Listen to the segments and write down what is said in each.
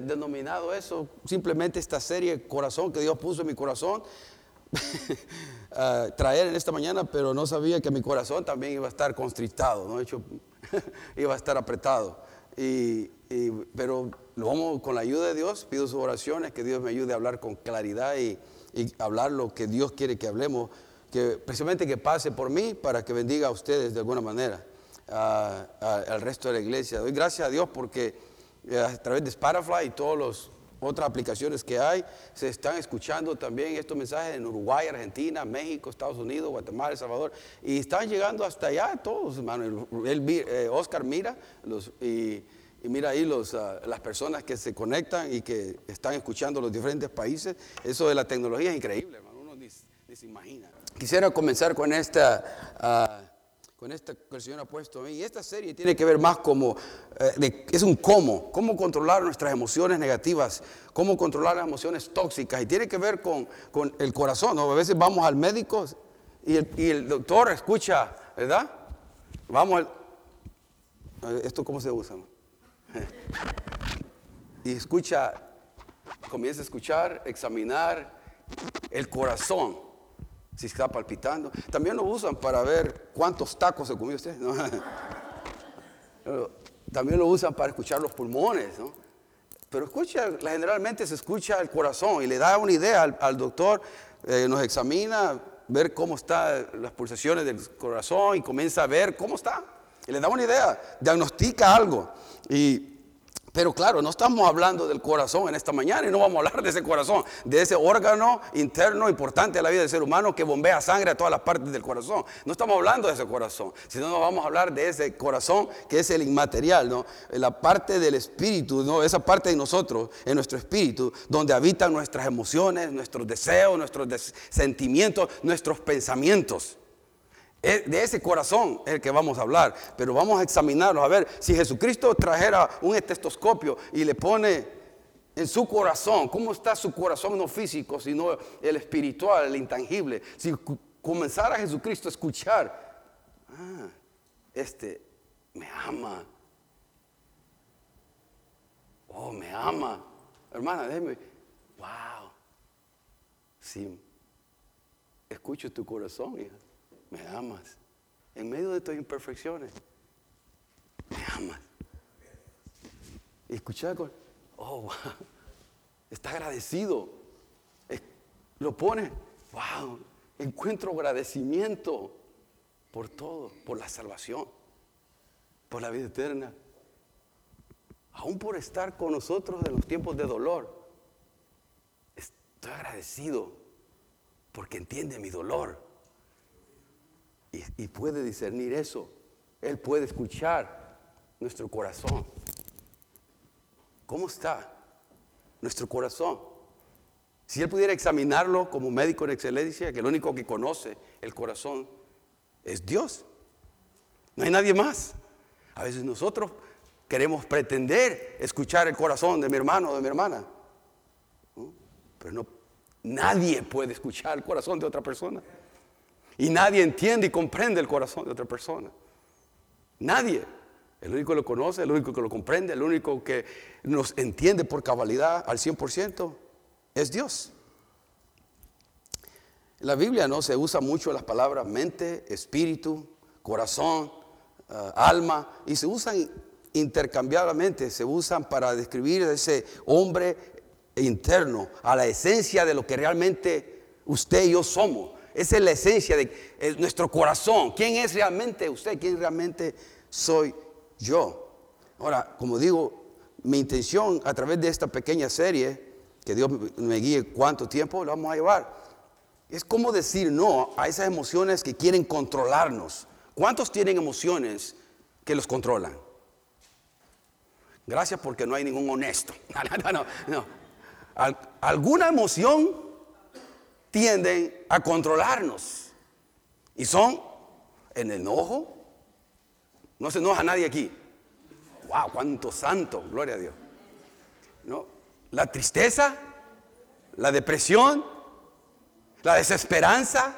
denominado eso simplemente esta serie Corazón que Dios puso en mi corazón. uh, traer en esta mañana, pero no sabía que mi corazón también iba a estar constrictado, ¿no? Hecho, iba a estar apretado. Y, y, pero lo vamos con la ayuda de Dios, pido sus oraciones, que Dios me ayude a hablar con claridad y, y hablar lo que Dios quiere que hablemos, que precisamente que pase por mí para que bendiga a ustedes de alguna manera, al resto de la iglesia. Doy gracias a Dios porque a través de Spotify y todas las otras aplicaciones que hay, se están escuchando también estos mensajes en Uruguay, Argentina, México, Estados Unidos, Guatemala, El Salvador, y están llegando hasta allá todos, hermano. El, eh, Oscar mira los, y, y, mira ahí los, uh, las personas que se conectan y que están escuchando los diferentes países. Eso de la tecnología es increíble, hermano, uno ni, ni se imagina. Quisiera comenzar con esta... Uh, con esta que el Señor ha puesto a mí. Y esta serie tiene que ver más como, eh, es un cómo, cómo controlar nuestras emociones negativas, cómo controlar las emociones tóxicas. Y tiene que ver con, con el corazón. A veces vamos al médico y el, y el, doctor escucha, ¿verdad? Vamos al... ¿Esto cómo se usa? Y escucha, comienza a escuchar, examinar el corazón si está palpitando. También lo usan para ver cuántos tacos se comió usted. También lo usan para escuchar los pulmones. ¿no? Pero escucha, generalmente se escucha el corazón y le da una idea al, al doctor, eh, nos examina, ver cómo están las pulsaciones del corazón y comienza a ver cómo está. Y le da una idea, diagnostica algo. Y pero claro, no estamos hablando del corazón en esta mañana y no vamos a hablar de ese corazón, de ese órgano interno importante de la vida del ser humano que bombea sangre a todas las partes del corazón. No estamos hablando de ese corazón, sino nos vamos a hablar de ese corazón que es el inmaterial, ¿no? La parte del espíritu, ¿no? Esa parte de nosotros, en nuestro espíritu, donde habitan nuestras emociones, nuestros deseos, nuestros des sentimientos, nuestros pensamientos. De ese corazón es el que vamos a hablar, pero vamos a examinarlo, a ver si Jesucristo trajera un estetoscopio y le pone en su corazón, ¿cómo está su corazón no físico, sino el espiritual, el intangible? Si comenzara Jesucristo a escuchar, ah, este me ama, oh, me ama, hermana, déjeme, wow, sí, escucho tu corazón, hija me amas. En medio de tus imperfecciones, me amas. Y escuchar con, oh, wow, está agradecido. Lo pone, wow, encuentro agradecimiento por todo, por la salvación, por la vida eterna, aún por estar con nosotros en los tiempos de dolor. Estoy agradecido porque entiende mi dolor y, puede discernir eso. Él puede escuchar nuestro corazón. ¿Cómo está nuestro corazón? Si Él pudiera examinarlo como médico en excelencia, que el único que conoce el corazón es Dios. No hay nadie más. A veces nosotros queremos pretender escuchar el corazón de mi hermano o de mi hermana. Pero no, nadie puede escuchar el corazón de otra persona. Y nadie entiende y comprende el corazón de otra persona. Nadie. El único que lo conoce, el único que lo comprende, el único que nos entiende por cabalidad al 100% es Dios. En la Biblia no se usa mucho las palabras mente, espíritu, corazón, uh, alma, y se usan intercambiablemente, se usan para describir ese hombre interno, a la esencia de lo que realmente usted y yo somos. Esa es la esencia de eh, nuestro corazón. ¿Quién es realmente usted? ¿Quién realmente soy yo? Ahora, como digo, mi intención a través de esta pequeña serie, que Dios me guíe cuánto tiempo lo vamos a llevar, es como decir no a esas emociones que quieren controlarnos. ¿Cuántos tienen emociones que los controlan? Gracias porque no hay ningún honesto. No, no, no. Alguna emoción tienden a controlarnos. Y son el enojo. No se enoja nadie aquí. ¡Wow! ¡Cuánto santo! Gloria a Dios. ¿No? La tristeza, la depresión, la desesperanza,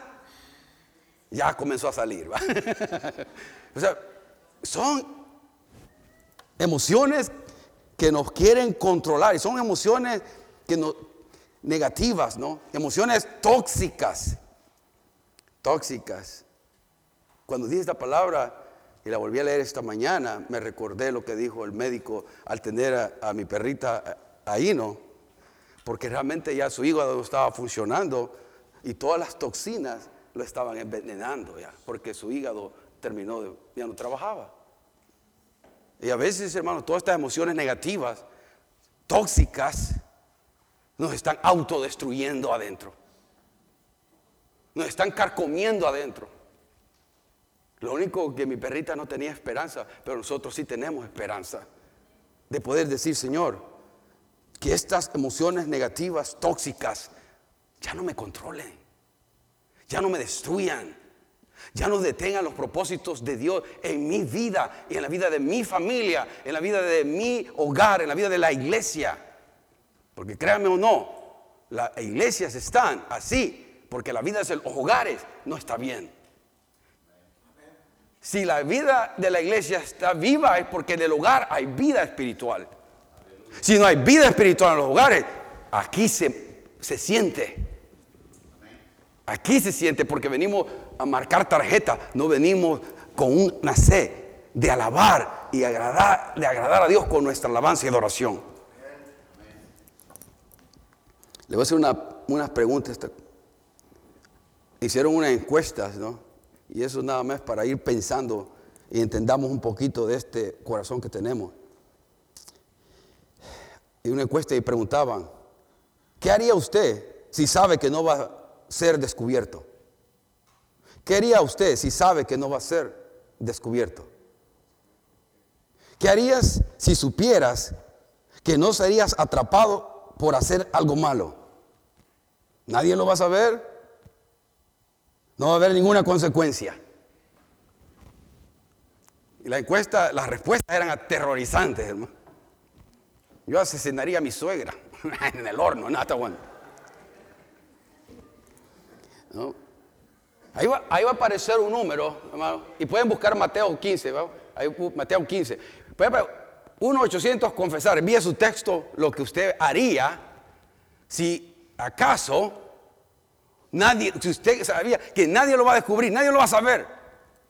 ya comenzó a salir. o sea, son emociones que nos quieren controlar y son emociones que no, negativas, ¿no? Emociones tóxicas, tóxicas. Cuando dije esta palabra y la volví a leer esta mañana, me recordé lo que dijo el médico al tener a, mi perrita ahí, ¿no? Porque realmente ya su hígado no estaba funcionando y todas las toxinas lo estaban envenenando ya, porque su hígado terminó de, ya no trabajaba. Y a veces, hermano, todas estas emociones negativas, tóxicas, nos están autodestruyendo adentro. Nos están carcomiendo adentro. Lo único que mi perrita no tenía esperanza, pero nosotros sí tenemos esperanza de poder decir, Señor, que estas emociones negativas, tóxicas, ya no me controlen, ya no me destruyan, ya no detengan los propósitos de Dios en mi vida y en la vida de mi familia, en la vida de mi hogar, en la vida de la iglesia. Porque créanme o no, las iglesias están así, porque la vida de los hogares no está bien. Si la vida de la iglesia está viva es porque en el hogar hay vida espiritual. Si no hay vida espiritual en los hogares, aquí se, se siente. Aquí se siente porque venimos a marcar tarjeta, no venimos con una sed de alabar y agradar, de agradar a Dios con nuestra alabanza y adoración. Le voy a hacer una, unas preguntas. Hicieron unas encuestas, ¿no? Y eso nada más para ir pensando y entendamos un poquito de este corazón que tenemos. Y una encuesta y preguntaban, ¿qué haría usted si sabe que no va a ser descubierto? ¿Qué haría usted si sabe que no va a ser descubierto? ¿Qué harías si supieras que no serías atrapado por hacer algo malo? Nadie lo va a saber, no va a haber ninguna consecuencia. Y la encuesta, las respuestas eran aterrorizantes, hermano. Yo asesinaría a mi suegra en el horno, nada bueno. Ahí, va, va, a aparecer un número, hermano, y pueden buscar Mateo 15, Ahí, Mateo 15. 1-800 confesar, envía su texto lo que usted haría si acaso Nadie, si usted sabía que nadie lo va a descubrir, nadie lo va a saber.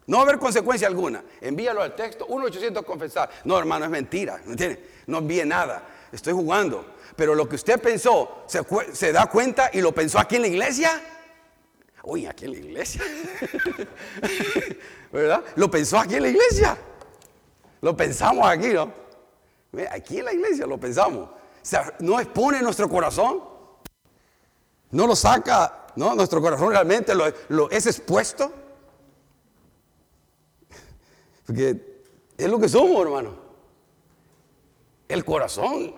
No va a haber consecuencia alguna. Envíalo al texto 1-800 confesar. No, hermano, es mentira. ¿No entiende? No envíe nada. Estoy jugando. Pero lo que usted pensó, ¿se, ¿se, da cuenta y lo pensó aquí en la iglesia? Uy, aquí en la iglesia. ¿Verdad? Lo pensó aquí en la iglesia. Lo pensamos aquí, ¿no? Aquí en la iglesia lo pensamos. No expone nuestro corazón. No lo saca. Nuestro corazón realmente lo, es expuesto. Porque es lo que somos, hermano. El corazón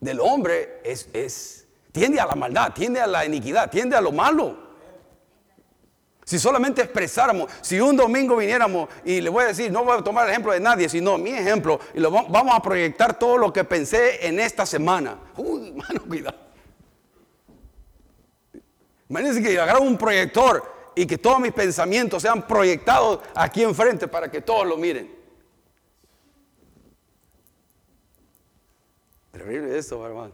del hombre es, tiende a la maldad, tiende a la iniquidad, tiende a lo malo. Si solamente expresáramos, si un domingo viniéramos y le voy a decir, no voy a tomar el ejemplo de nadie, sino mi ejemplo, y lo, vamos a proyectar todo lo que pensé en esta semana. Uy, hermano, cuidado. Imagínense que agarro un proyector y que todos mis pensamientos sean proyectados aquí enfrente para que todos lo miren. Terrible eso, hermano.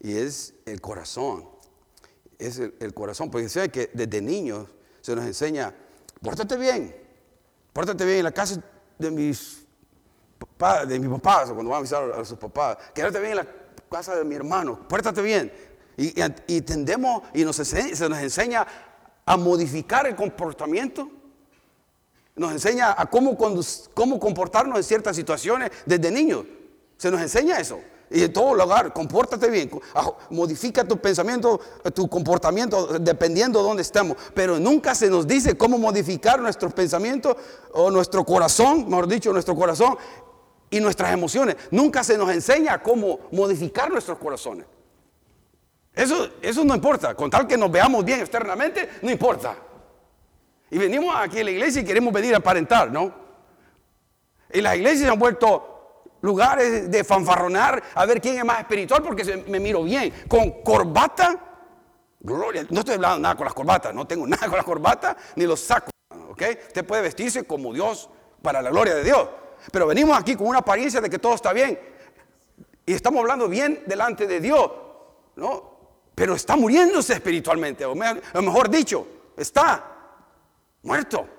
Y es el corazón. Es el, corazón. Porque sabe que desde niños se nos enseña, pórtate bien. Pórtate bien en la casa de mis, papás, de mis papás, cuando van a visitar a sus papás. Quédate bien en la casa de mi hermano. Pórtate bien. Y, tendemos y nos se nos enseña a modificar el comportamiento. Nos enseña a cómo, cómo comportarnos en ciertas situaciones desde niños. Se nos enseña eso. Y en todo lugar, compórtate bien, modifica tu pensamiento, tu comportamiento dependiendo de dónde estamos. Pero nunca se nos dice cómo modificar nuestros pensamientos o nuestro corazón, mejor dicho, nuestro corazón y nuestras emociones. Nunca se nos enseña cómo modificar nuestros corazones. Eso, eso no importa, con tal que nos veamos bien externamente, no importa. Y venimos aquí a la iglesia y queremos venir a aparentar, ¿no? Y las iglesias se han vuelto lugares de fanfarronar a ver quién es más espiritual porque me miro bien. Con corbata, gloria. No estoy hablando nada con las corbatas, no tengo nada con las corbatas ni los sacos, ¿ok? Usted puede vestirse como Dios para la gloria de Dios. pero venimos aquí con una apariencia de que todo está bien. Y estamos hablando bien delante de Dios, ¿no? Pero está muriéndose espiritualmente, o mejor dicho, está muerto.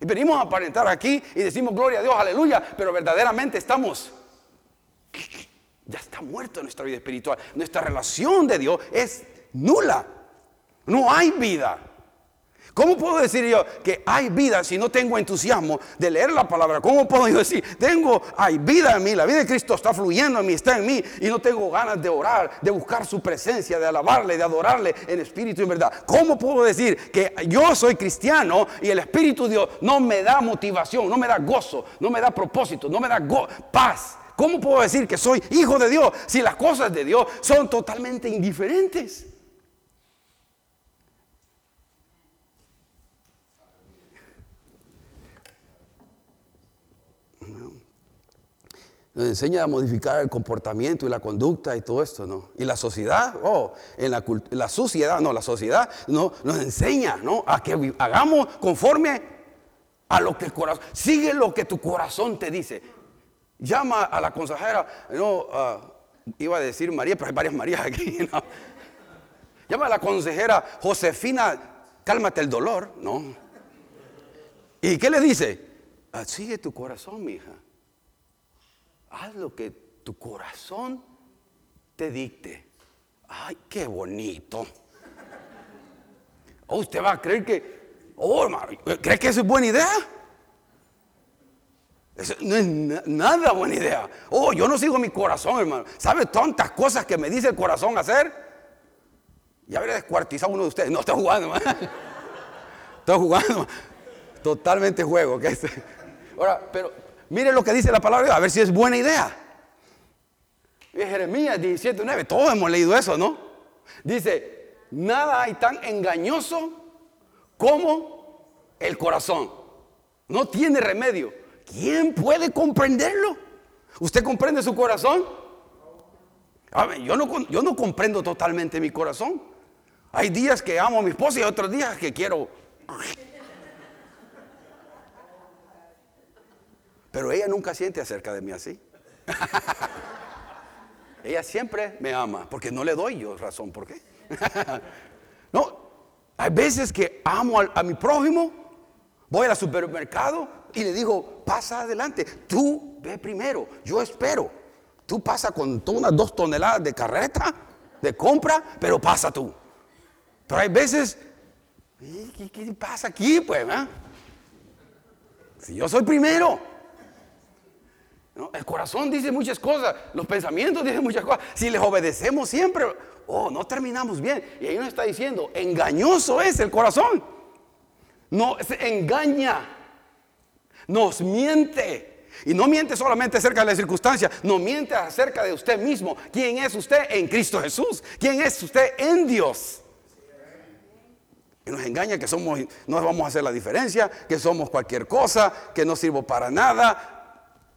Y venimos a aparentar aquí y decimos gloria a Dios, aleluya, pero verdaderamente estamos, ya está muerto nuestra vida espiritual. Nuestra relación de Dios es nula. No hay vida. ¿Cómo puedo decir yo que hay vida si no tengo entusiasmo de leer la palabra? ¿Cómo puedo decir, tengo, hay vida en mí, la vida de Cristo está fluyendo en mí, está en mí y no tengo ganas de orar, de buscar su presencia, de alabarle, de adorarle en espíritu y en verdad? ¿Cómo puedo decir que yo soy cristiano y el Espíritu de Dios no me da motivación, no me da gozo, no me da propósito, no me da paz? ¿Cómo puedo decir que soy hijo de Dios si las cosas de Dios son totalmente indiferentes? Nos enseña a modificar el comportamiento y la conducta y todo esto, ¿no? Y la sociedad, oh, en la, la sociedad, no, la sociedad no, nos enseña, ¿no? A que hagamos conforme a lo que el corazón, sigue lo que tu corazón te dice. Llama a la consejera, no, ah, iba a decir María, pero hay varias Marías aquí, ¿no? Llama a la consejera Josefina, cálmate el dolor, ¿no? ¿Y qué le dice? Ah, sigue tu corazón, mi hija haz lo que tu corazón te dicte. Ay, qué bonito. ¿O oh, usted va a creer que, oh, ¿cree que eso es buena idea? Eso no es nada buena idea. Oh, yo no sigo mi corazón, hermano. ¿Sabe tantas cosas que me dice el corazón hacer? Ya habría descuartizado uno de ustedes. No, estoy jugando, hermano. Estoy jugando. Totalmente juego. Ahora, pero Mire lo que dice la palabra, a ver si es buena idea. Jeremías 17, 9, todos hemos leído eso, ¿no? Dice, nada hay tan engañoso como el corazón. No tiene remedio. ¿Quién puede comprenderlo? ¿Usted comprende su corazón? yo, no, yo no comprendo totalmente mi corazón. Hay días que amo a mi esposa y otros días que quiero Pero ella nunca siente acerca de mí así. ella siempre me ama, porque no le doy yo razón por qué. no, hay veces que amo a, mi prójimo, voy al supermercado y le digo, pasa adelante, tú ve primero, yo espero. Tú pasa con unas dos toneladas de carreta, de compra, pero pasa tú. Pero hay veces, ¿qué, pasa aquí? Pues, si yo soy primero, el corazón dice muchas cosas, los pensamientos dicen muchas cosas. Si les obedecemos siempre, oh, no terminamos bien. Y ahí nos está diciendo, engañoso es el corazón. No, se engaña, nos miente. Y no miente solamente acerca de las circunstancias, no miente acerca de usted mismo. ¿Quién es usted en Cristo Jesús? ¿Quién es usted en Dios? Y nos engaña que somos, no vamos a hacer la diferencia, que somos cualquier cosa, que no sirvo para nada,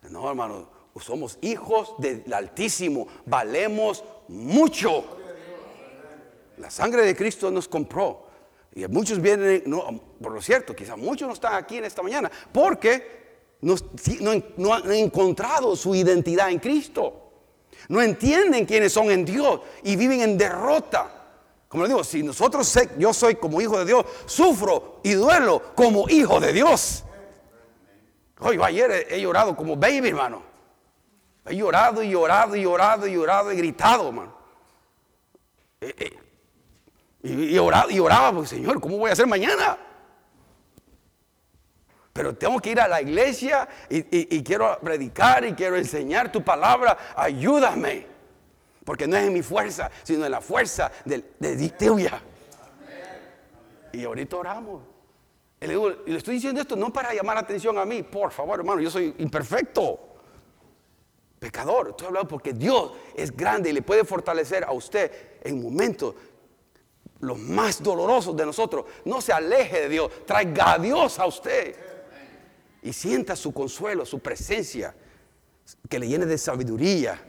no, hermano, somos hijos del Altísimo, valemos mucho. La sangre de Cristo nos compró. Y muchos vienen, por lo cierto, quizás muchos no están aquí en esta mañana, porque no, no han encontrado su identidad en Cristo. No entienden quiénes son en Dios y viven en derrota. Como le digo, si nosotros, yo soy como hijo de Dios, sufro y duelo como hijo de Dios. Hoy ayer he, llorado como baby, hermano. He llorado y llorado y llorado y llorado y gritado, hermano. Eh, eh, y, oraba, y oraba, porque Señor, ¿cómo voy a hacer mañana? Pero tengo que ir a la iglesia y, quiero predicar y quiero enseñar tu palabra. Ayúdame. Porque no es en mi fuerza, sino en la fuerza de, de, Y ahorita oramos. Y le, estoy diciendo esto no para llamar la atención a mí, por favor, hermano, yo soy imperfecto, pecador. Estoy hablando porque Dios es grande y le puede fortalecer a usted en momentos los más dolorosos de nosotros. No se aleje de Dios, traiga a Dios a usted y sienta su consuelo, su presencia, que le llene de sabiduría,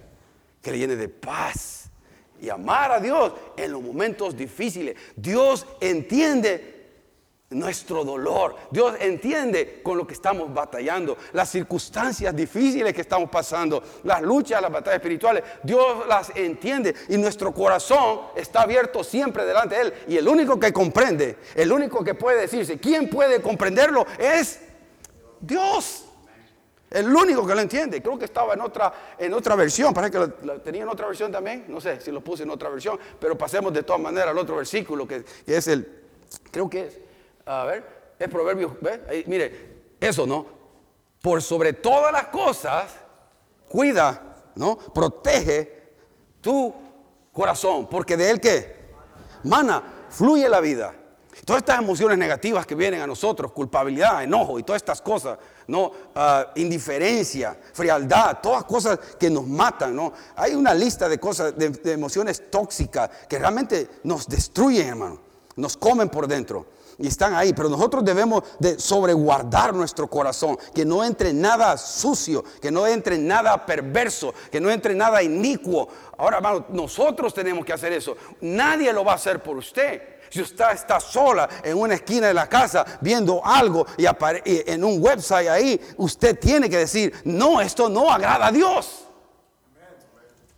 que le llene de paz y amar a Dios en los momentos difíciles. Dios entiende nuestro dolor. Dios entiende con lo que estamos batallando, las circunstancias difíciles que estamos pasando, las luchas, las batallas espirituales. Dios las entiende y nuestro corazón está abierto siempre delante de Él. Y el único que comprende, el único que puede decirse, ¿quién puede comprenderlo? Es Dios. El único que lo entiende. Creo que estaba en otra, en otra versión. Parece que lo, tenía en otra versión también. No sé si lo puse en otra versión. Pero pasemos de todas maneras al otro versículo que, que es el, creo que es a ver, es proverbio, ¿ve? mire, eso, ¿no? Por sobre todas las cosas, cuida, ¿no? Protege tu corazón, porque de él que mana, fluye la vida. Todas estas emociones negativas que vienen a nosotros, culpabilidad, enojo y todas estas cosas, ¿no? Ah, indiferencia, frialdad, todas cosas que nos matan, ¿no? Hay una lista de cosas, de, de emociones tóxicas que realmente nos destruyen, hermano, nos comen por dentro y están ahí, pero nosotros debemos de sobreguardar nuestro corazón, que no entre nada sucio, que no entre nada perverso, que no entre nada inicuo. Ahora, hermano, nosotros tenemos que hacer eso. Nadie lo va a hacer por usted. Si usted está sola en una esquina de la casa viendo algo y, en un website ahí, usted tiene que decir, no, esto no agrada a Dios.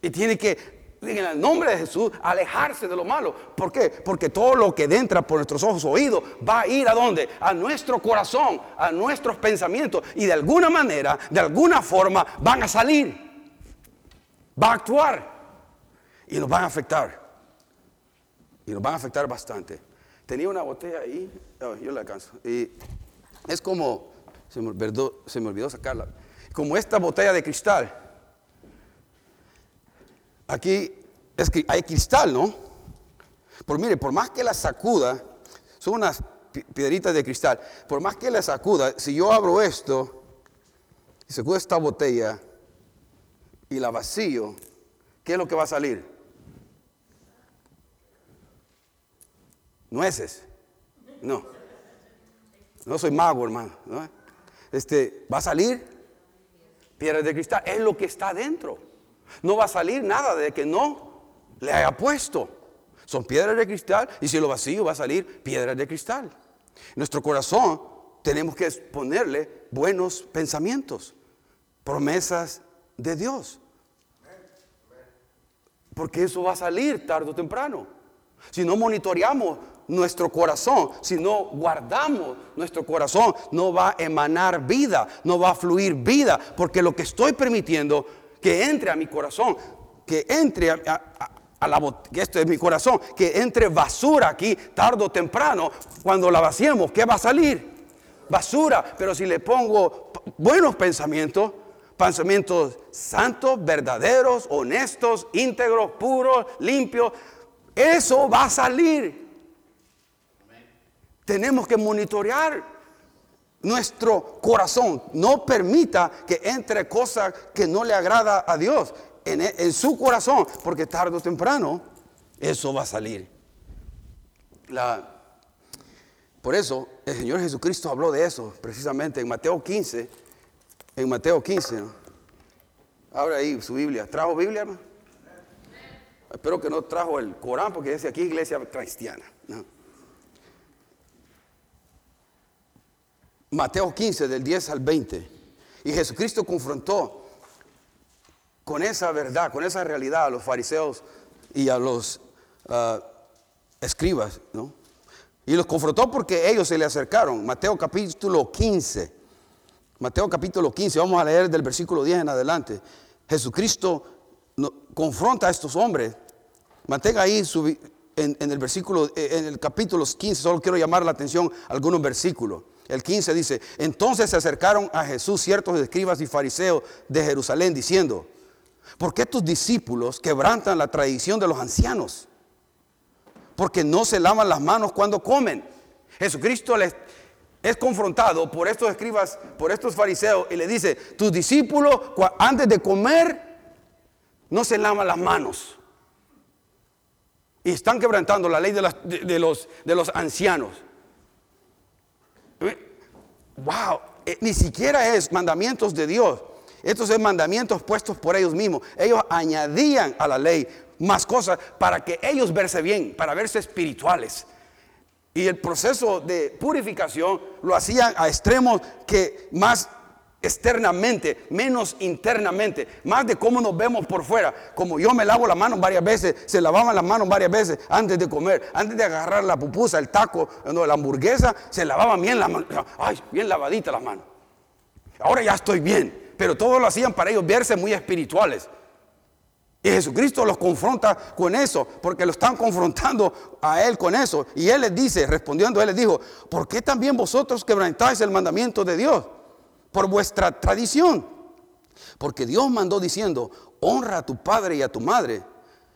Y tiene que en el nombre de Jesús, alejarse de lo malo. ¿Por qué? Porque todo lo que entra por nuestros ojos oídos va a ir a dónde? A nuestro corazón, a nuestros pensamientos. Y de alguna manera, de alguna forma, van a salir. Va a actuar. Y nos van a afectar. Y nos van a afectar bastante. Tenía una botella ahí, oh, yo la alcanzo. Y es como, se se me olvidó sacarla, como esta botella de cristal aquí es que hay cristal, ¿no? Por mire, por más que la sacuda, son unas piedritas de cristal, por más que la sacuda, si yo abro esto y sacudo esta botella y la vacío, ¿qué es lo que va a salir? Nueces. No. No soy mago, hermano. Este, va a salir piedras de cristal. Es lo que está dentro. No va a salir nada de que no le haya puesto. Son piedras de cristal y si lo vacío va a salir piedras de cristal. Nuestro corazón tenemos que ponerle buenos pensamientos, promesas de Dios. Porque eso va a salir tarde o temprano. Si no monitoreamos nuestro corazón, si no guardamos nuestro corazón, no va a emanar vida, no va a fluir vida, porque lo que estoy permitiendo que entre a mi corazón, que entre a, la que esto es mi corazón, que entre basura aquí tarde o temprano, cuando la vaciemos, ¿qué va a salir? Basura, pero si le pongo buenos pensamientos, pensamientos santos, verdaderos, honestos, íntegros, puros, limpios, eso va a salir. Tenemos que monitorear nuestro corazón. No permita que entre cosas que no le agrada a Dios en, su corazón, porque tarde o temprano eso va a salir. La, por eso el Señor Jesucristo habló de eso precisamente en Mateo 15. En Mateo 15. Abre ahí su Biblia. ¿Trajo Biblia, hermano? Espero que no trajo el Corán porque dice aquí iglesia cristiana. ¿no? Mateo 15, del 10 al 20. Y Jesucristo confrontó con esa verdad, con esa realidad a los fariseos y a los ah, escribas, ¿no? Y los confrontó porque ellos se le acercaron. Mateo capítulo 15. Mateo capítulo 15, vamos a leer del versículo 10 en adelante. Jesucristo confronta a estos hombres. Mantenga ahí en, el versículo, en el capítulo 15, solo quiero llamar la atención a algunos versículos. El 15 dice, entonces se acercaron a Jesús ciertos escribas y fariseos de Jerusalén diciendo, ¿por qué tus discípulos quebrantan la tradición de los ancianos? Porque no se lavan las manos cuando comen. Jesucristo les es confrontado por estos escribas, por estos fariseos y le dice, tus discípulos antes de comer no se lavan las manos. Y están quebrantando la ley de, los, de los ancianos. Wow, eh, ni siquiera es mandamientos de Dios. Estos son mandamientos puestos por ellos mismos. Ellos añadían a la ley más cosas para que ellos verse bien, para verse espirituales. Y el proceso de purificación lo hacían a extremos que más externamente, menos internamente, más de cómo nos vemos por fuera. Como yo me lavo las manos varias veces, se lavaban las manos varias veces antes de comer, antes de agarrar la pupusa, el taco, no, la hamburguesa, se lavaban bien las manos, ay, bien lavaditas las manos. Ahora ya estoy bien, pero todos lo hacían para ellos verse muy espirituales. Y Jesucristo los confronta con eso, porque lo están confrontando a Él con eso. Y Él les dice, respondiendo, Él les dijo, ¿por qué también vosotros quebrantáis el mandamiento de Dios? Por vuestra tradición. Porque Dios mandó diciendo, honra a tu padre y a tu madre.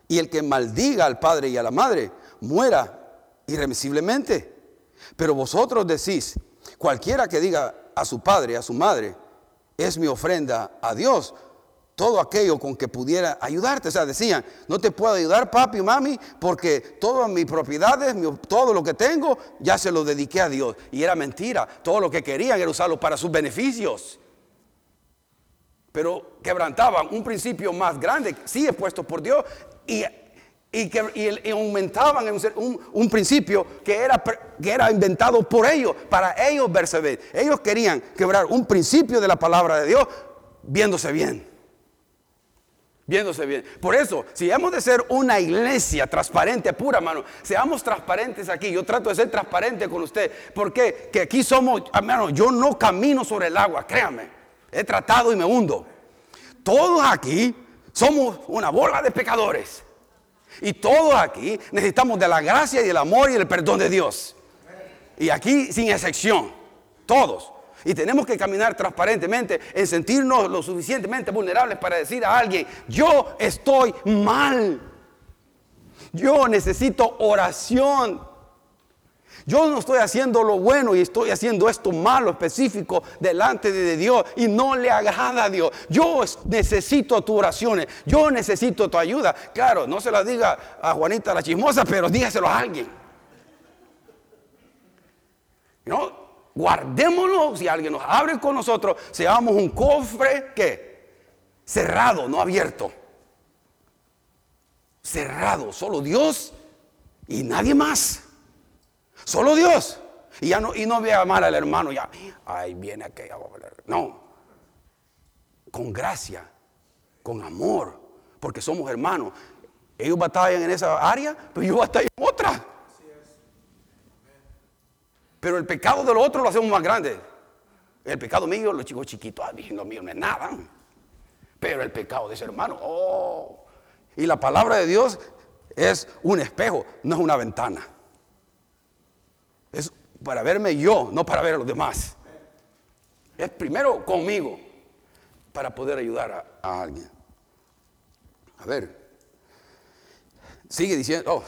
Y el que maldiga al padre y a la madre, muera irremisiblemente. Pero vosotros decís, cualquiera que diga a su padre, a su madre, es mi ofrenda a Dios todo aquello con que pudiera ayudarte. O sea, decían, no te puedo ayudar papi y mami porque todas mis propiedades, todo lo que tengo, ya se lo dediqué a Dios. Y era mentira. Todo lo que querían era usarlo para sus beneficios. Pero quebrantaban un principio más grande, sí puesto por Dios, y, que, aumentaban un, un, principio que era, que era inventado por ellos, para ellos verse bien. Ellos querían quebrar un principio de la palabra de Dios viéndose bien viéndose bien. Por eso, si hemos de ser una iglesia transparente, pura mano, seamos transparentes aquí. Yo trato de ser transparente con usted. porque Que aquí somos, hermano, yo no camino sobre el agua, créame. He tratado y me hundo. Todos aquí somos una bola de pecadores. Y todos aquí necesitamos de la gracia y el amor y el perdón de Dios. Y aquí sin excepción, todos. Y tenemos que caminar transparentemente en sentirnos lo suficientemente vulnerables para decir a alguien, yo estoy mal. Yo necesito oración. Yo no estoy haciendo lo bueno y estoy haciendo esto malo específico delante de Dios y no le agrada a Dios. Yo necesito tus oraciones, yo necesito tu ayuda. Claro, no se la diga a Juanita la chismosa, pero dígaselo a alguien. ¿No? Guardémoslo, si alguien nos abre con nosotros, seamos un cofre que cerrado, no abierto. Cerrado, solo Dios y nadie más. Solo Dios. Y ya no, y no vea mal al hermano, ya, ahí viene aquella. No. Con gracia, con amor, porque somos hermanos. Ellos batallan en esa área, pero yo batallo en otra. Pero el pecado de los otros lo hacemos más grande. El pecado mío, los chicos chiquitos, ah, lo mío no es nada. Pero el pecado de ese hermano, oh. Y la palabra de Dios es un espejo, no es una ventana. Es para verme yo, no para ver a los demás. Es primero conmigo, para poder ayudar a, alguien. A ver, sigue diciendo, oh,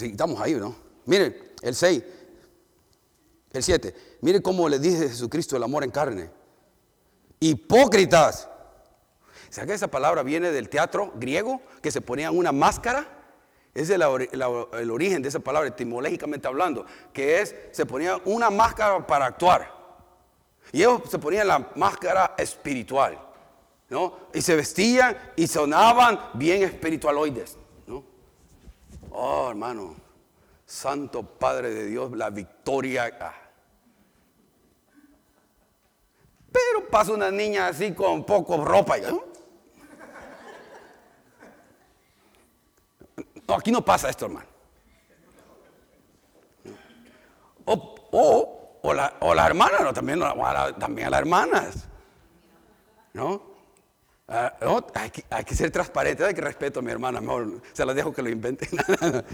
estamos ahí, ¿no? Miren, el 6. El 7. Mire cómo le dice Jesucristo el amor en carne. Hipócritas. ¿Sabe que esa palabra viene del teatro griego? Que se ponían una máscara. Es el, origen de esa palabra, etimológicamente hablando. Que es, se ponían una máscara para actuar. Y ellos se ponían la máscara espiritual. ¿no? Y se vestían y sonaban bien espiritualoides. ¿no? Oh, hermano. Santo Padre de Dios, la victoria. Ah. Pero pasa una niña así con poco ropa. No, aquí no pasa esto, hermano. O, la, o la, hermana, no, también, a las hermanas. ¿No? Ah, hay, que, ser transparente, hay que respeto a mi hermana, mejor se la dejo que lo invente.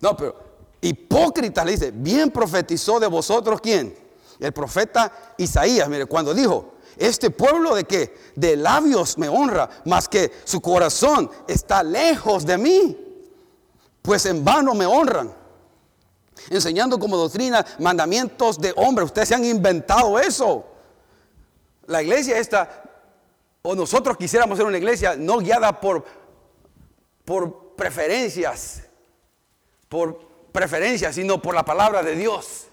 no, pero hipócrita le dice, bien profetizó de vosotros quién? El profeta Isaías, mire, cuando dijo, este pueblo de qué? De labios me honra, más que su corazón está lejos de mí, pues en vano me honran. Enseñando como doctrina mandamientos de hombre. Ustedes se han inventado eso. La iglesia esta, o nosotros quisiéramos ser una iglesia no guiada por, por preferencias, por preferencias, sino por la palabra de Dios.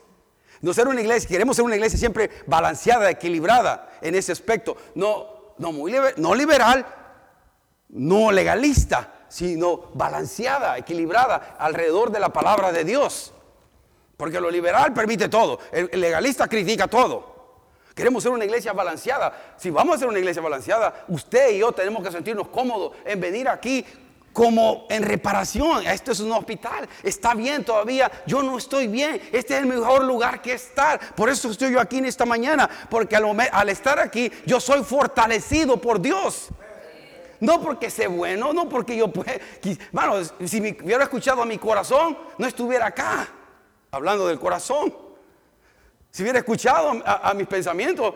No ser una iglesia, queremos ser una iglesia siempre balanceada, equilibrada en ese aspecto. No, no, muy no liberal, no legalista, sino balanceada, equilibrada alrededor de la palabra de Dios. Porque lo liberal permite todo. El legalista critica todo. Queremos ser una iglesia balanceada. Si vamos a ser una iglesia balanceada, usted y yo tenemos que sentirnos cómodos en venir aquí como en reparación. Esto es un hospital. Está bien todavía. Yo no estoy bien. Este es el mejor lugar que estar. Por eso estoy yo aquí en esta mañana. Porque al, estar aquí, yo soy fortalecido por Dios. No porque sé bueno, no porque yo pueda. Bueno, si me hubiera escuchado a mi corazón, no estuviera acá. Hablando del corazón. Si hubiera escuchado a, mis pensamientos,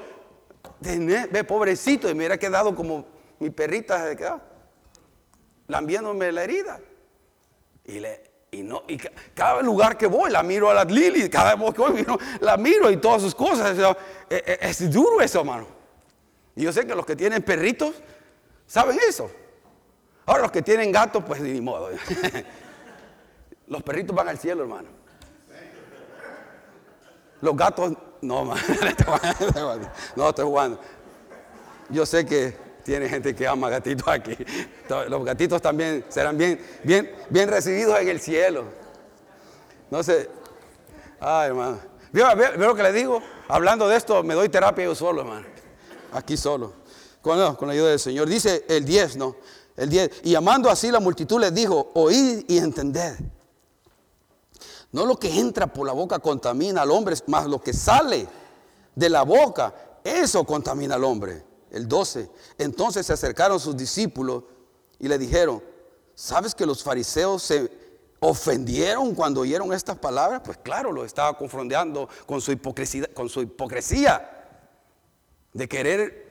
pobrecito, y me hubiera quedado como mi perrita se quedaba lambiéndome la herida. Y, le, y, no, y cada lugar que voy la miro a las Lili, cada vez que voy la miro y todas sus cosas. Es, es, duro eso, hermano. Y yo sé que los que tienen perritos saben eso. Ahora los que tienen gatos, pues ni modo. los perritos van al cielo, hermano. Los gatos, no, no estoy jugando. Yo sé que tiene gente que ama gatitos aquí. Los gatitos también serán bien, bien, bien recibidos en el cielo. No sé. Ay, hermano. ¿Veo, lo que le digo? Hablando de esto, me doy terapia yo solo, hermano. Aquí solo. Con, con la ayuda del Señor. Dice el 10, ¿no? El 10. Y llamando así la multitud les dijo, oíd y entended. No lo que entra por la boca contamina al hombre, más lo que sale de la boca, eso contamina al hombre el 12. Entonces se acercaron sus discípulos y le dijeron, ¿sabes que los fariseos se ofendieron cuando oyeron estas palabras? Pues claro, lo estaba confrontando con su hipocresía, con su hipocresía de querer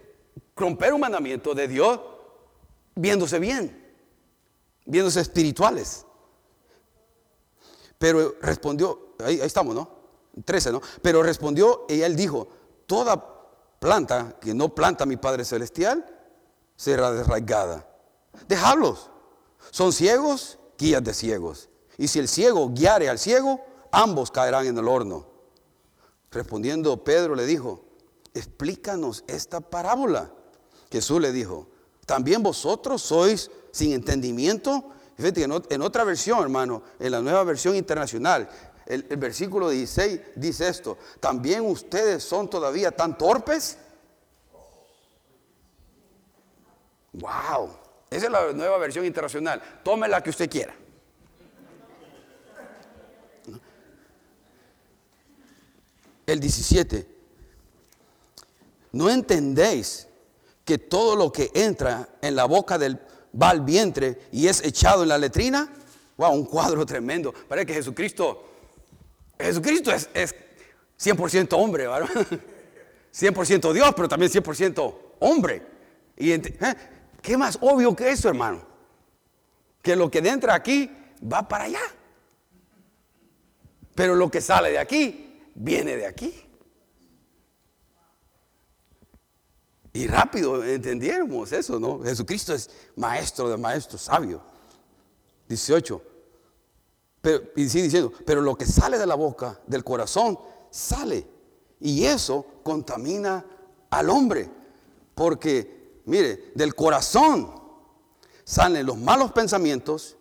romper un mandamiento de Dios viéndose bien, viéndose espirituales. Pero respondió, ahí, ahí estamos, ¿no? 13, ¿no? Pero respondió y él dijo, toda planta que no planta mi Padre Celestial será desraigada. Dejadlos. Son ciegos, guías de ciegos. Y si el ciego guiare al ciego, ambos caerán en el horno. Respondiendo Pedro le dijo, explícanos esta parábola. Jesús le dijo, ¿también vosotros sois sin entendimiento? En otra versión, hermano, en la nueva versión internacional, el, versículo 16 dice esto, ¿también ustedes son todavía tan torpes? Wow, esa es la nueva versión internacional. Tome la que usted quiera. El 17. ¿No entendéis que todo lo que entra en la boca del va al vientre y es echado en la letrina? Wow, un cuadro tremendo. Parece que Jesucristo Jesucristo es, 100% hombre, ¿verdad? 100% Dios, pero también 100% hombre. Y, ¿eh? ¿Qué más obvio que eso, hermano? Que lo que entra aquí va para allá. Pero lo que sale de aquí viene de aquí. Y rápido entendiéramos eso, ¿no? Jesucristo es maestro de maestros, sabio. 18. Pero, y sigue diciendo, pero lo que sale de la boca, del corazón, sale. Y eso contamina al hombre. Porque, mire, del corazón salen los malos pensamientos,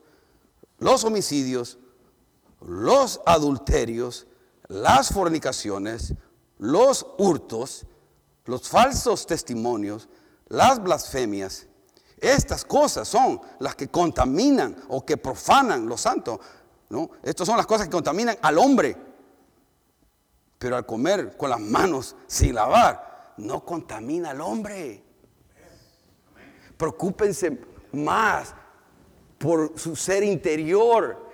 los homicidios, los adulterios, las fornicaciones, los hurtos, los falsos testimonios, las blasfemias. Estas cosas son las que contaminan o que profanan los santos. ¿No? Estas son las cosas que contaminan al hombre. Pero al comer con las manos sin lavar, no contamina al hombre. Preocúpense más por su ser interior.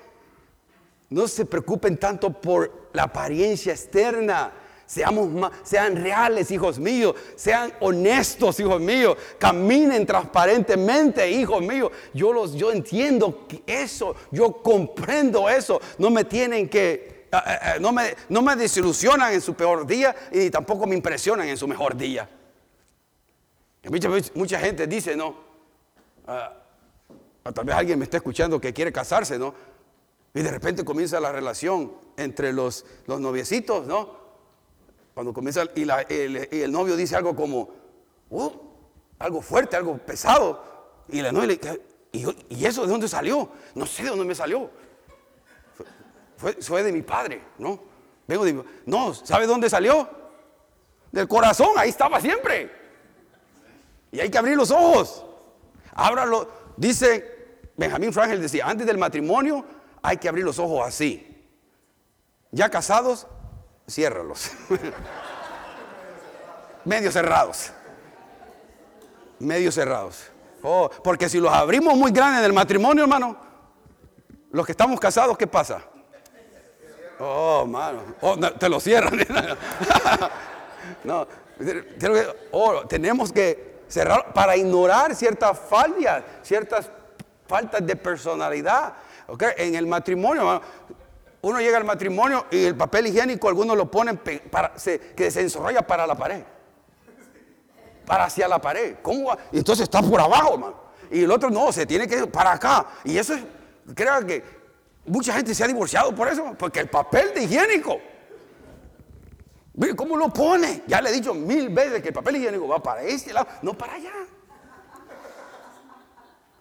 No se preocupen tanto por la apariencia externa. Seamos sean reales, hijos míos. Sean honestos, hijos míos. Caminen transparentemente, hijos míos. Yo los, yo entiendo eso. Yo comprendo eso. No me tienen que, eh, eh, eh, no, me, no me desilusionan en su peor día y tampoco me impresionan en su mejor día. Mucha, mucha gente dice, no. Ah, tal vez alguien me está escuchando que quiere casarse, ¿no? Y de repente comienza la relación entre los, los noviecitos, ¿no? Cuando comienza y, el, novio dice algo como, oh, algo fuerte, algo pesado. Y la novia le dice, ¿y, eso de dónde salió? No sé de dónde me salió. Fue, de mi padre, ¿no? Vengo digo, no, ¿sabe dónde salió? Del corazón, ahí estaba siempre. Y hay que abrir los ojos. Ábralo. Dice Benjamín Frangel decía, antes del matrimonio hay que abrir los ojos así. Ya casados, ciérralos. Medio cerrados. Medio cerrados. Oh, porque si los abrimos muy grandes en el matrimonio, hermano, los que estamos casados, ¿qué pasa? Oh, mano. Oh, te lo cierran. no, oh, tenemos que cerrar para ignorar ciertas fallas, ciertas faltas de personalidad. En el matrimonio, uno llega al matrimonio y el papel higiénico, algunos lo ponen para, que se ensorrolla para la pared. Para hacia la pared. ¿Cómo Y entonces está por abajo, hermano. Y el otro no, se tiene que ir para acá. Y eso es, creo que Mucha gente se ha divorciado por eso, porque el papel de higiénico. Mire cómo lo pone. Ya le he dicho mil veces que el papel higiénico va para este lado, no para allá.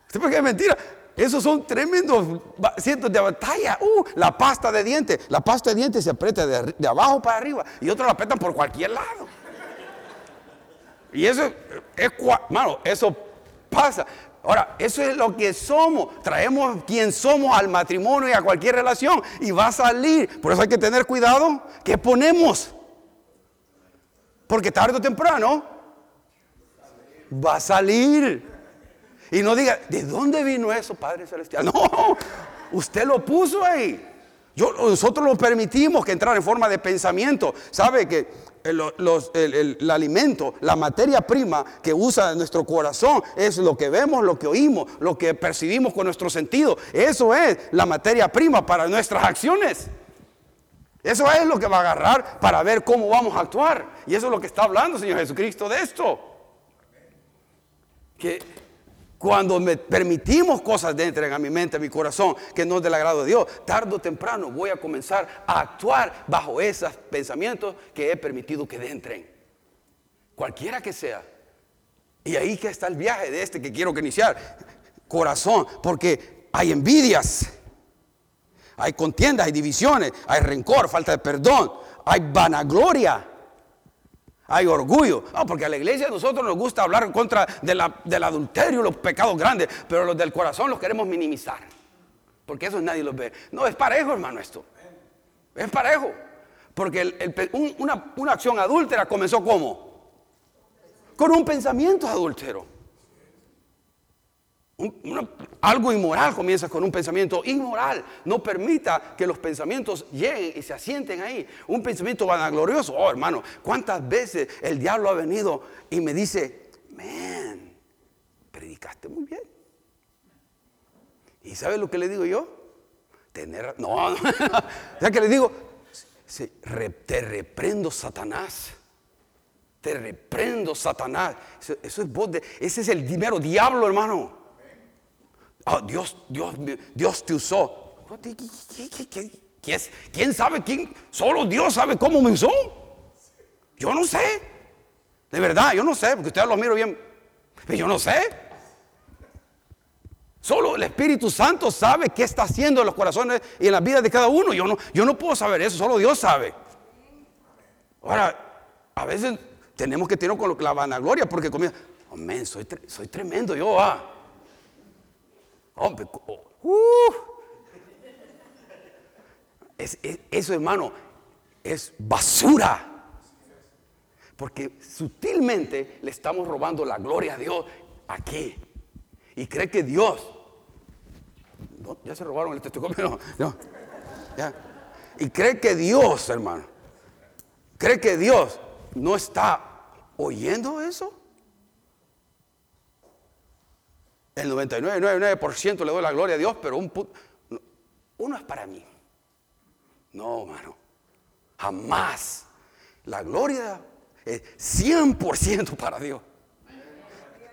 ¿Usted por qué es mentira? Esos son tremendos cientos de batalla. Uh, la pasta de dientes. La pasta de dientes se aprieta de, abajo para arriba y otros la apretan por cualquier lado. Y eso es, mano, eso pasa. Ahora, eso es lo que somos. Traemos quien somos al matrimonio y a cualquier relación y va a salir. Por eso hay que tener cuidado. ¿Qué ponemos? Porque tarde o temprano va a salir. Y no diga, ¿de dónde vino eso, Padre Celestial? No, usted lo puso ahí. Yo, nosotros lo permitimos que entrara en forma de pensamiento. ¿Sabe que el, alimento, la materia prima que usa nuestro corazón es lo que vemos, lo que oímos, lo que percibimos con nuestro sentido. Eso es la materia prima para nuestras acciones. Eso es lo que va a agarrar para ver cómo vamos a actuar. Y eso es lo que está hablando Señor Jesucristo de esto. Que cuando me permitimos cosas de entren a mi mente, a mi corazón, que no es del agrado de Dios, tarde o temprano voy a comenzar a actuar bajo esos pensamientos que he permitido que entren. Cualquiera que sea. Y ahí que está el viaje de este que quiero iniciar. Corazón, porque hay envidias, hay contiendas, hay divisiones, hay rencor, falta de perdón, hay vanagloria hay orgullo. No, porque a la iglesia a nosotros nos gusta hablar en contra del adulterio, los pecados grandes, pero los del corazón los queremos minimizar. Porque eso nadie los ve. No, es parejo, hermano, esto. Es parejo. Porque una, una acción adúltera comenzó como? Con un pensamiento adúltero algo inmoral comienza con un pensamiento inmoral. No permita que los pensamientos lleguen y se asienten ahí. Un pensamiento vanaglorioso. Oh, hermano, ¿cuántas veces el diablo ha venido y me dice, man, predicaste muy bien? ¿Y sabe lo que le digo yo? Tener. No, no. ¿Sabes que le digo? Te reprendo, Satanás. Te reprendo, Satanás. Eso, es voz de. Ese es el dinero diablo, hermano. Oh, Dios, Dios, Dios te usó. ¿Quién sabe quién? Solo Dios sabe cómo me usó. Yo no sé. De verdad, yo no sé, porque ustedes lo miro bien. Pero yo no sé. Solo el Espíritu Santo sabe qué está haciendo en los corazones y en la vida de cada uno. Yo no, yo no puedo saber eso, solo Dios sabe. Ahora, a veces tenemos que tener con la vanagloria porque comienza, oh, soy, soy tremendo yo, ah. Hombre, uh. eso hermano es basura. Porque sutilmente le estamos robando la gloria a Dios aquí. Y cree que Dios, ya se robaron el testimonio, no. Y cree que Dios, hermano, cree que Dios no está oyendo eso. El 99,99% le doy la gloria a Dios, pero un uno es para mí. No, hermano. Jamás. La gloria es 100% para Dios.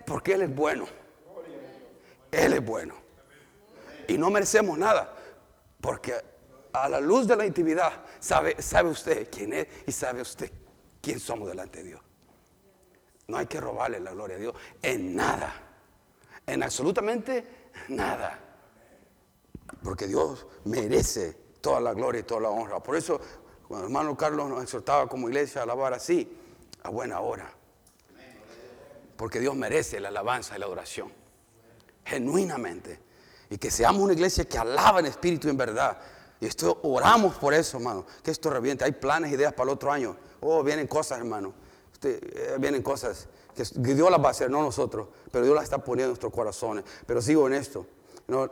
Porque Él es bueno. Él es bueno. Y no merecemos nada. Porque a la luz de la intimidad sabe, sabe usted quién es y sabe usted quién somos delante de Dios. No hay que robarle la gloria a Dios en nada en absolutamente nada. Porque Dios merece toda la gloria y toda la honra. Por eso Cuando el hermano Carlos nos exhortaba como iglesia a alabar así, a buena hora. Porque Dios merece la alabanza y la adoración. Genuinamente. Y que seamos una iglesia que alaba en espíritu y en verdad. Y esto, oramos por eso, hermano. Que esto reviente. Hay planes, ideas para el otro año. Oh, vienen cosas, hermano. Eh, vienen cosas que Dios las va a hacer, no nosotros. Pero Dios las está poniendo en nuestros corazones. Pero sigo en esto.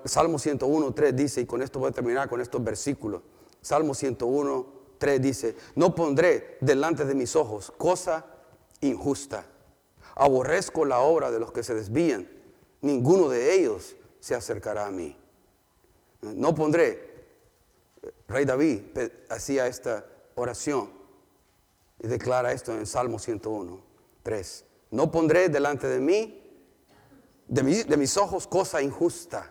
Salmo 101, 3 dice, y con esto voy a terminar con estos versículos. Salmo 101, 3 dice, no pondré delante de mis ojos cosa injusta. Aborrezco la obra de los que se desvían. Ninguno de ellos se acercará a mí. No pondré. Rey David hacía esta oración y declara esto en Salmo 101, 3. No pondré delante de mí, de, mis ojos, cosa injusta.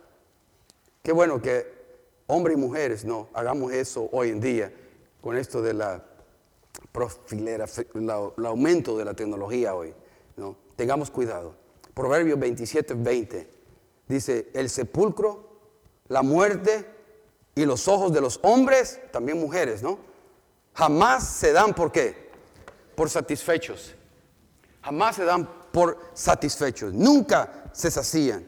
Qué bueno que hombres y mujeres no hagamos eso hoy en día con esto de la profilera, el aumento de la tecnología hoy. ¿no? Tengamos cuidado. Proverbios 27, 20 dice, el sepulcro, la muerte y los ojos de los hombres, también mujeres, ¿no? Jamás se dan por qué? Por satisfechos. Jamás se dan por satisfechos. Nunca se sacían.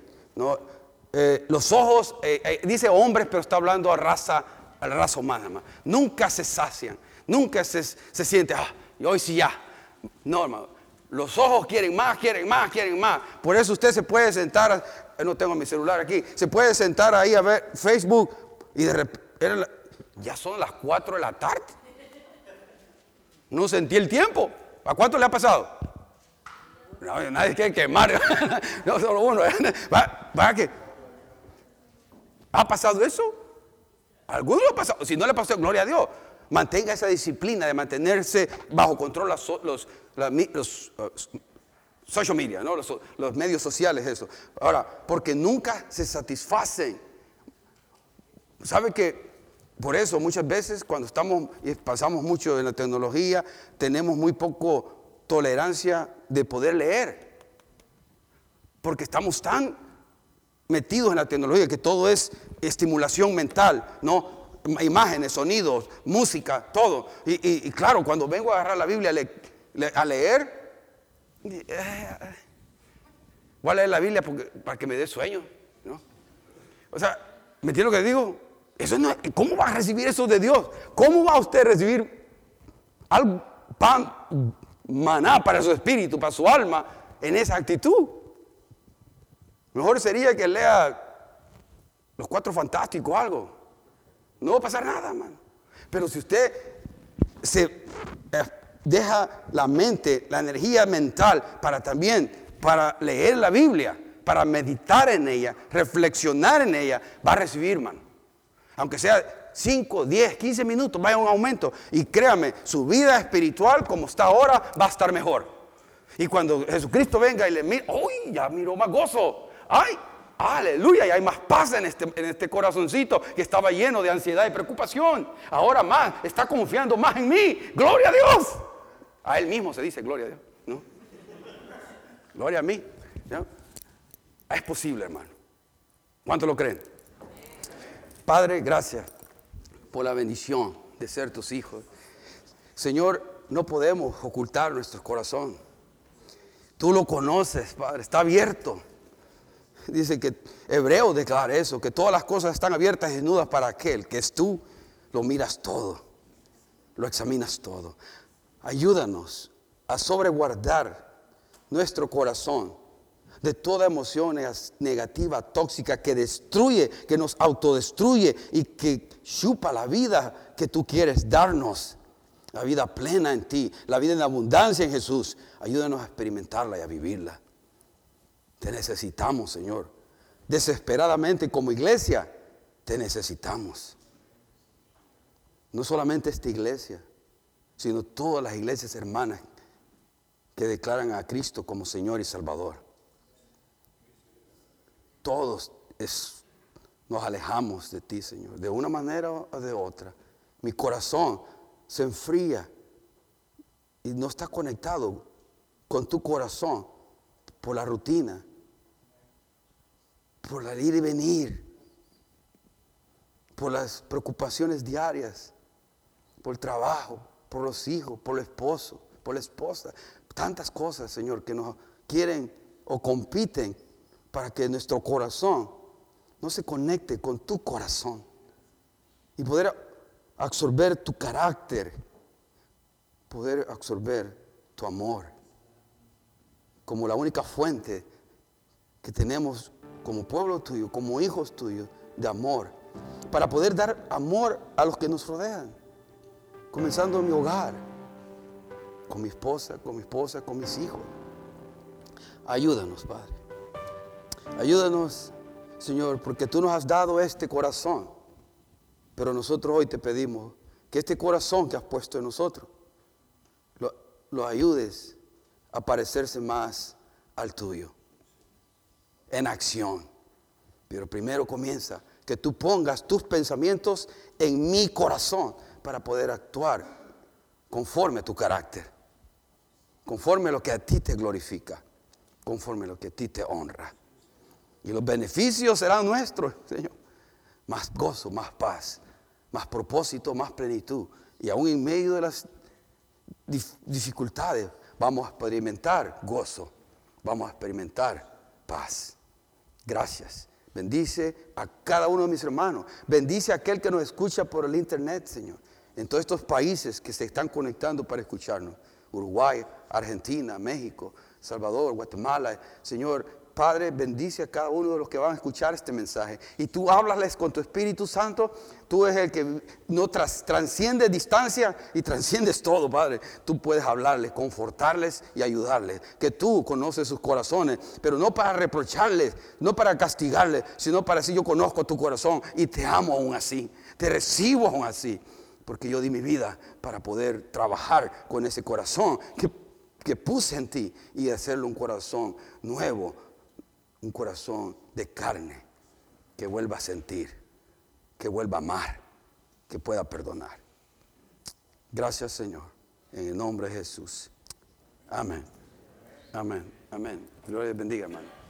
Eh, los ojos, eh, eh, dice hombres, pero está hablando a raza, a la raza humana. Nunca se sacian, nunca se, siente, ah, y hoy sí ya. No. Los ojos quieren más, quieren más, quieren más. Por eso usted se puede sentar, no tengo mi celular aquí, se puede sentar ahí a ver Facebook y de repente, ya son las 4 de la tarde. No sentí el tiempo. ¿A cuánto le ha pasado? No, nadie quiere quemar. no, solo uno. ¿Ha pasado eso? ¿Alguno lo ha pasado? Si no le ha pasado, gloria a Dios. Mantenga esa disciplina de mantenerse bajo control los, uh, social media, los medios sociales, eso. Ahora, porque nunca se satisfacen. ¿Sabe que por eso muchas veces cuando estamos y pasamos mucho en la tecnología, tenemos muy poco tolerancia de poder leer? Porque estamos tan metidos en la tecnología, que todo es estimulación mental, ¿no? Imágenes, sonidos, música, todo. Y, claro, cuando vengo a agarrar la Biblia a, leer, eh, voy a leer la Biblia para que me dé sueño, ¿no? O sea, ¿me entiende lo que digo? Eso no, ¿Cómo va a recibir eso de Dios? ¿Cómo va usted a recibir algo, pan, maná para su espíritu, para su alma, en esa actitud? Mejor sería que lea los cuatro fantásticos o algo. No va a pasar nada, hermano. Pero si usted se eh, deja la mente, la energía mental para también, para leer la Biblia, para meditar en ella, reflexionar en ella, va a recibir, hermano. Aunque sea 5, 10, 15 minutos, vaya un aumento. Y créame, su vida espiritual como está ahora va a estar mejor. Y cuando Jesucristo venga y le mire, uy, ya miró más gozo. ¡Ay! Aleluya, y hay más paz en este, en este corazoncito que estaba lleno de ansiedad y preocupación. Ahora más, está confiando más en mí. Gloria a Dios. A él mismo se dice gloria a Dios. ¿no? Gloria a mí. Es posible, hermano. ¿Cuánto lo creen? Padre, gracias por la bendición de ser tus hijos. Señor, no podemos ocultar nuestro corazón. Tú lo conoces, Padre, está abierto. Dice que Hebreo declara eso, que todas las cosas están abiertas y desnudas para aquel que es tú, lo miras todo, lo examinas todo. Ayúdanos a sobreguardar nuestro corazón de toda emoción negativa, tóxica, que destruye, que nos autodestruye y que chupa la vida que tú quieres darnos. La vida plena en ti, la vida en abundancia en Jesús. Ayúdanos a experimentarla y a vivirla. Te necesitamos, Señor. Desesperadamente como iglesia, te necesitamos. No solamente esta iglesia, sino todas las iglesias hermanas que declaran a Cristo como Señor y Salvador. Todos nos alejamos de ti, Señor, de una manera o de otra. Mi corazón se enfría y no está conectado con tu corazón por la rutina, por la ir y venir, por las preocupaciones diarias, por el trabajo, por los hijos, por el esposo, por la esposa. Tantas cosas, Señor, que nos quieren o compiten para que nuestro corazón no se conecte con tu corazón y poder absorber tu carácter, poder absorber tu amor como la única fuente que tenemos como pueblo tuyo, como hijos tuyos de amor, para poder dar amor a los que nos rodean, comenzando en mi hogar, con mi esposa, con mi esposa, con mis hijos. Ayúdanos, Padre. Ayúdanos, Señor, porque tú nos has dado este corazón, pero nosotros hoy te pedimos que este corazón que has puesto en nosotros lo, ayudes a parecerse más al tuyo, en acción. Pero primero comienza que tú pongas tus pensamientos en mi corazón para poder actuar conforme a tu carácter, conforme a lo que a ti te glorifica, conforme a lo que a ti te honra. Y los beneficios serán nuestros, Señor. Más gozo, más paz, más propósito, más plenitud. Y aún en medio de las dificultades vamos a experimentar gozo, vamos a experimentar paz. Gracias. Bendice a cada uno de mis hermanos. Bendice a aquel que nos escucha por el internet, Señor. En todos estos países que se están conectando para escucharnos. Uruguay, Argentina, México, Salvador, Guatemala. Señor, Padre, bendice a cada uno de los que van a escuchar este mensaje. Y tú háblales con tu Espíritu Santo. Tú eres el que no transciende distancia y transciendes todo, Padre. Tú puedes hablarles, confortarles y ayudarles. Que tú conoces sus corazones, pero no para reprocharles, no para castigarles, sino para decir yo conozco tu corazón y te amo aún así. Te recibo aún así. Porque yo di mi vida para poder trabajar con ese corazón que, que puse en ti y hacerlo un corazón nuevo, un corazón de carne que vuelva a sentir, que vuelva a amar, que pueda perdonar. Gracias Señor, en el nombre de Jesús. Amén. Amén. Amén. Gloria bendiga, hermano.